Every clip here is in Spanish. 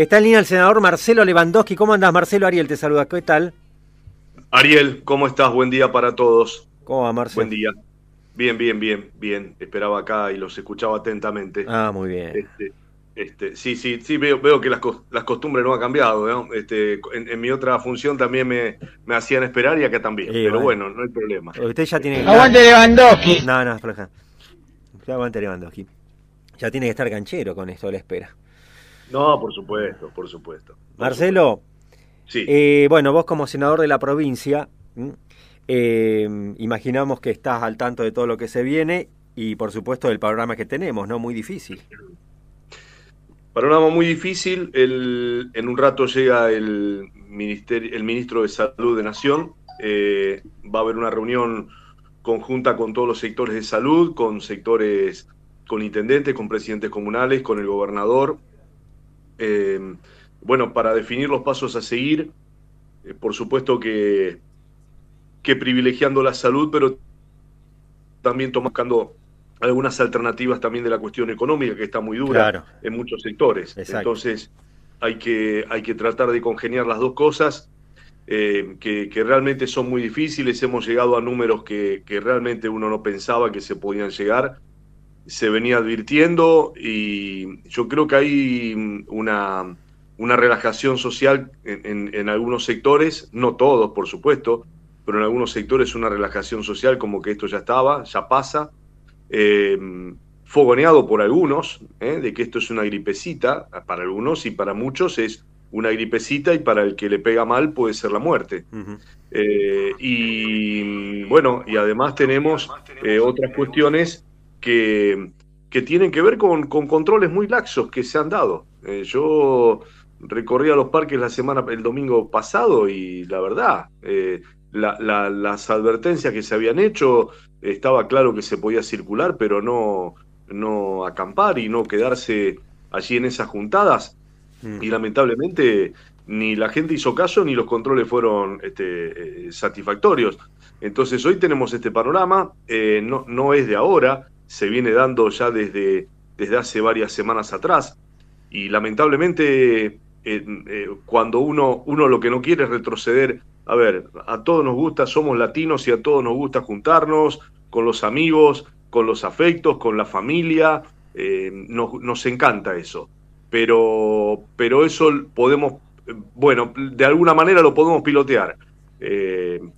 Está en línea el senador Marcelo Lewandowski. ¿Cómo andas, Marcelo? Ariel te saluda. ¿Qué tal? Ariel, ¿cómo estás? Buen día para todos. ¿Cómo va, Marcelo? Buen día. Bien, bien, bien, bien. Esperaba acá y los escuchaba atentamente. Ah, muy bien. Este, este, sí, sí, sí, veo, veo que las, las costumbres no han cambiado. ¿no? Este, en, mi otra función también me, me, hacían esperar y acá también. pero bueno. no hay problema. Usted ya tiene Aguante Lewandowski. No, no, floja. Aguante Lewandowski. Ya tiene que estar ganchero con esto de la espera. No, por supuesto, por supuesto. Marcelo, sí. Eh, bueno, vos como senador de la provincia, eh, imaginamos que estás al tanto de todo lo que se viene y por supuesto del panorama que tenemos, ¿no? Muy difícil. Panorama muy difícil. El, en un rato llega el, ministerio, el ministro de Salud de Nación. Eh, va a haber una reunión conjunta con todos los sectores de salud, con sectores, con intendentes, con presidentes comunales, con el gobernador, eh, bueno, para definir los pasos a seguir, eh, por supuesto que, que privilegiando la salud, pero también tomando algunas alternativas también de la cuestión económica, que está muy dura en muchos sectores. Entonces, hay que, hay que tratar de congeniar las dos cosas, eh, que, que, realmente son muy difíciles. Hemos llegado a números que, que realmente uno no pensaba que se podían llegar se venía advirtiendo y yo creo que hay una, una relajación social en, algunos sectores, no todos, por supuesto, pero en algunos sectores una relajación social como que esto ya estaba, ya pasa, eh, fogoneado por algunos, eh, de que esto es una gripecita, para algunos y para muchos es una gripecita y para el que le pega mal puede ser la muerte. Eh, y bueno, y además tenemos otras cuestiones que, que tienen que ver con, con, controles muy laxos que se han dado. Eh, yo recorrí a los parques la semana, el domingo pasado y la verdad, eh, las advertencias que se habían hecho, estaba claro que se podía circular, pero no, no acampar y no quedarse allí en esas juntadas. Mm. Y lamentablemente ni la gente hizo caso ni los controles fueron este, eh, satisfactorios. Entonces hoy tenemos este panorama, no, no es de ahora, se viene dando ya desde, desde hace varias semanas atrás. Y lamentablemente, eh, eh, cuando uno, uno lo que no quiere es retroceder, a ver, a todos nos gusta, somos latinos y a todos nos gusta juntarnos con los amigos, con los afectos, con la familia, eh, nos, nos, encanta eso. Pero, pero eso podemos, bueno, de alguna manera lo podemos pilotear,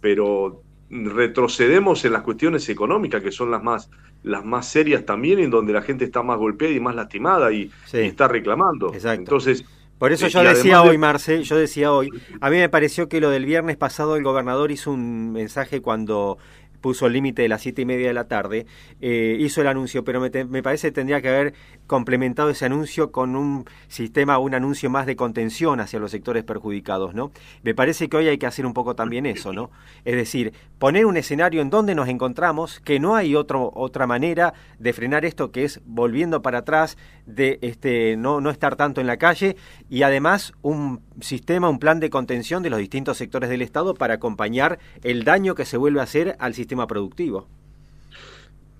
pero retrocedemos en las cuestiones económicas, que son las más, las más serias también, en donde la gente está más golpeada y más lastimada y, está reclamando. Entonces, por eso yo decía hoy, Marce, yo decía hoy, a mí me pareció que lo del viernes pasado el gobernador hizo un mensaje cuando puso el límite de las siete y media de la tarde, eh, hizo el anuncio, pero me, me, parece que tendría que haber complementado ese anuncio con un sistema, un anuncio más de contención hacia los sectores perjudicados, ¿no? Me parece que hoy hay que hacer un poco también eso, ¿no? Es decir, poner un escenario en donde nos encontramos, que no hay otro, otra manera de frenar esto que es volviendo para atrás, de este, no, no estar tanto en la calle, y además un sistema, un plan de contención de los distintos sectores del Estado para acompañar el daño que se vuelve a hacer al sistema productivo.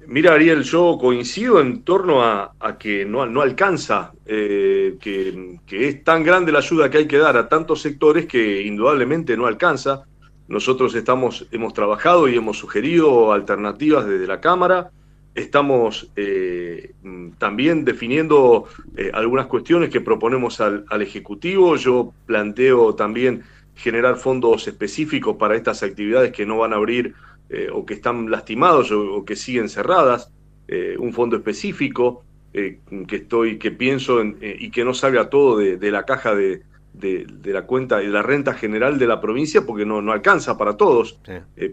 Mira, Ariel, yo coincido en torno a, que no, alcanza, eh, que, es tan grande la ayuda que hay que dar a tantos sectores que indudablemente no alcanza. Nosotros estamos, hemos trabajado y hemos sugerido alternativas desde la Cámara. Estamos eh, también definiendo eh, algunas cuestiones que proponemos al Ejecutivo. Yo planteo también generar fondos específicos para estas actividades que no van a abrir eh, o que están lastimados o, que siguen cerradas, eh, un fondo específico eh, que estoy, que pienso y que no salga todo de, la caja de, de, la cuenta de la renta general de la provincia porque no, no alcanza para todos,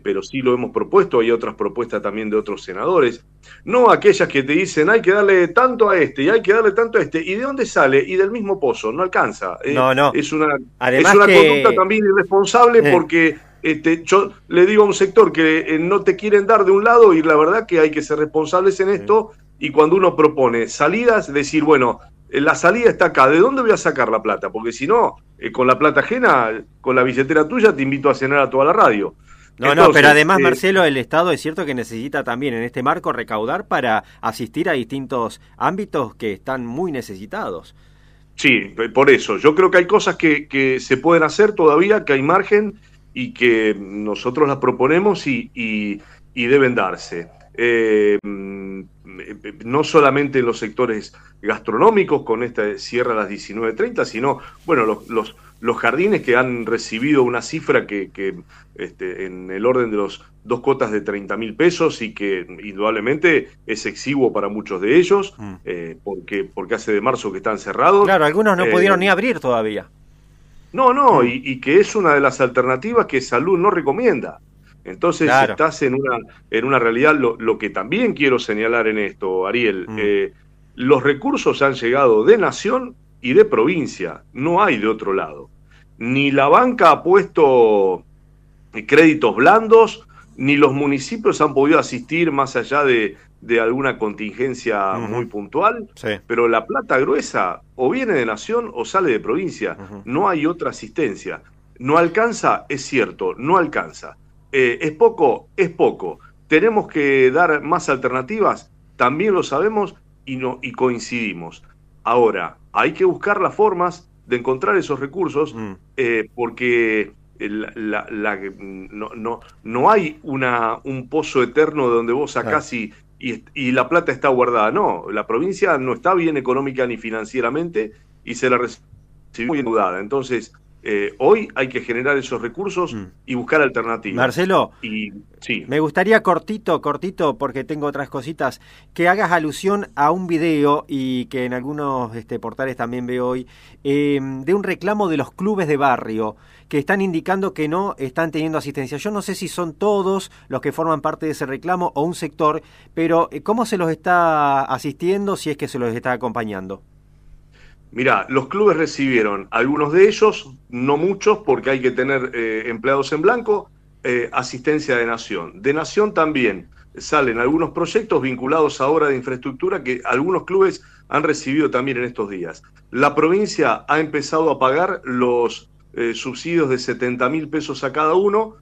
pero sí lo hemos propuesto, hay otras propuestas también de otros senadores, no aquellas que te dicen hay que darle tanto a este y hay que darle tanto a este, ¿y de dónde sale? Y del mismo pozo, no alcanza. no, no. Es una, es una conducta también irresponsable porque este, yo le digo a un sector que eh, no te quieren dar de un lado y la verdad que hay que ser responsables en esto y cuando uno propone salidas, decir, bueno, eh, la salida está acá, ¿de dónde voy a sacar la plata? Porque si no, eh, con la plata ajena, con la billetera tuya, te invito a cenar a toda la radio. No, no, pero además, Marcelo, el Estado es cierto que necesita también en este marco recaudar para asistir a distintos ámbitos que están muy necesitados. Sí, por eso. Yo creo que hay cosas que, se pueden hacer todavía, que hay margen y que nosotros las proponemos y, deben darse. Eh, mm, no solamente en los sectores gastronómicos con esta cierre a las 19.30, sino, bueno, los, los, jardines que han recibido una cifra que, este, en el orden de los dos cuotas de 30 mil pesos y que indudablemente es exiguo para muchos de ellos, mm. eh, porque, porque hace de marzo que están cerrados. Claro, algunos no pudieron eh, ni abrir todavía. No, no, mm. y, que es una de las alternativas que salud no recomienda. Entonces estás en una, en una realidad, lo, que también quiero señalar en esto, Ariel, mm. eh, los recursos han llegado de nación y de provincia, no hay de otro lado. Ni la banca ha puesto créditos blandos, ni los municipios han podido asistir más allá de, alguna contingencia muy puntual, pero la plata gruesa o viene de nación o sale de provincia, no hay otra asistencia. No alcanza, es cierto, no alcanza. Eh, ¿Es poco? Es poco. ¿Tenemos que dar más alternativas? También lo sabemos y, no, y coincidimos. Ahora, hay que buscar las formas de encontrar esos recursos mm. eh, porque la, no, no, no, hay una, un pozo eterno donde vos sacás y, y, la plata está guardada. No, la provincia no está bien económica ni financieramente y se la recibe muy endeudada. Entonces, eh, hoy hay que generar esos recursos mm. y buscar alternativas. Marcelo, y, sí. me gustaría cortito, cortito, porque tengo otras cositas, que hagas alusión a un video y que en algunos este, portales también veo hoy, em, de un reclamo de los clubes de barrio que están indicando que no están teniendo asistencia. Yo no sé si son todos los que forman parte de ese reclamo o un sector, pero eh, ¿cómo se los está asistiendo si es que se los está acompañando? Mira, los clubes recibieron, algunos de ellos, no muchos, porque hay que tener eh, empleados en blanco, eh, asistencia de Nación. De Nación también salen algunos proyectos vinculados a obra de infraestructura que algunos clubes han recibido también en estos días. La provincia ha empezado a pagar los eh, subsidios de 70 mil pesos a cada uno,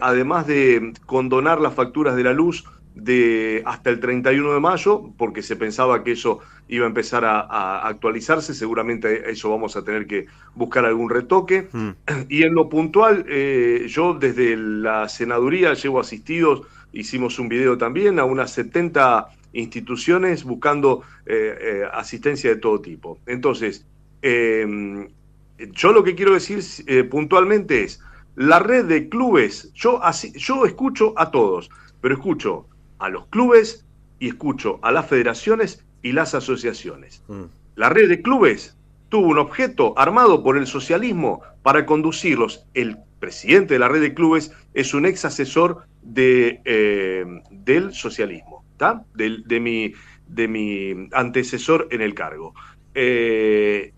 además de condonar las facturas de la luz de hasta el 31 de mayo, porque se pensaba que eso iba a empezar a, actualizarse, seguramente eso vamos a tener que buscar algún retoque. Mm. Y en lo puntual, eh, yo desde la senaduría llevo asistidos, hicimos un video también a unas 70 instituciones buscando eh, eh, asistencia de todo tipo. Entonces, yo lo que quiero decir puntualmente es, la red de clubes, yo, así, yo escucho a todos, pero escucho a los clubes y escucho a las federaciones y las asociaciones. Mm. La red de clubes tuvo un objeto armado por el socialismo para conducirlos. El presidente de la red de clubes es un ex asesor de, eh, del socialismo, de, mi, de mi antecesor en el cargo. Eh,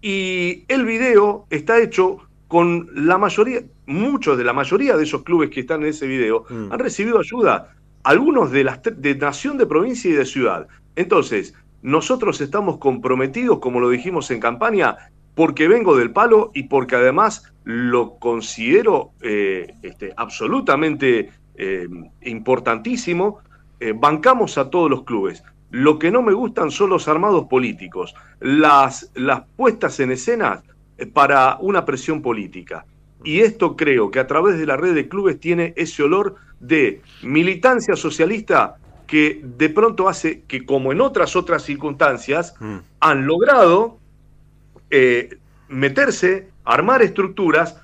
y el video está hecho con la mayoría, muchos de la mayoría de esos clubes que están en ese video mm. han recibido ayuda algunos de, las, de nación, de provincia y de ciudad. Entonces, nosotros estamos comprometidos, como lo dijimos en campaña, porque vengo del palo y porque además lo considero eh, este, absolutamente eh, importantísimo. Eh, bancamos a todos los clubes. Lo que no me gustan son los armados políticos, las, las puestas en escena para una presión política. Y esto creo que a través de la red de clubes tiene ese olor de militancia socialista que de pronto hace que, como en otras otras circunstancias, mm. han logrado eh, meterse, armar estructuras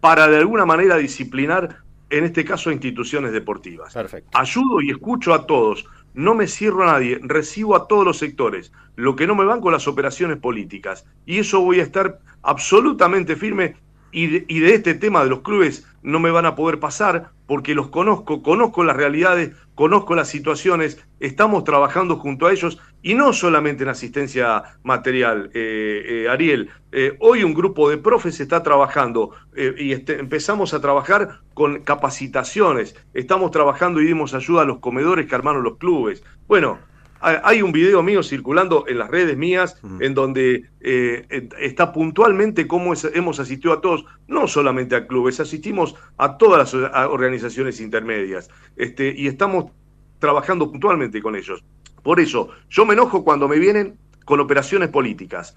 para de alguna manera disciplinar, en este caso, instituciones deportivas. Ayudo y escucho a todos, no me cierro a nadie, recibo a todos los sectores. Lo que no me van con las operaciones políticas. Y eso voy a estar absolutamente firme y de, este tema de los clubes no me van a poder pasar porque los conozco, conozco las realidades, conozco las situaciones, estamos trabajando junto a ellos y no solamente en asistencia material, eh, eh, Ariel. Eh, hoy un grupo de profes está trabajando y este, empezamos a trabajar con capacitaciones, estamos trabajando y dimos ayuda a los comedores que armaron los clubes. Bueno, hay un video mío circulando en las redes mías en donde eh, está puntualmente cómo hemos asistido a todos, no solamente a clubes, asistimos a todas las organizaciones intermedias este, y estamos trabajando puntualmente con ellos. Por eso, yo me enojo cuando me vienen con operaciones políticas.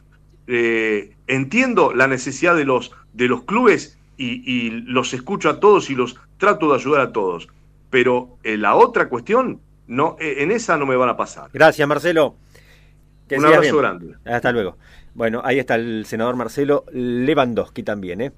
eh, entiendo la necesidad de los, de los clubes y, los escucho a todos y los trato de ayudar a todos. Pero en la otra cuestión, no, en esa no me van a pasar. Gracias, Marcelo. Un abrazo grande. Hasta luego. Bueno, ahí está el senador Marcelo Lewandowski también. ¿eh?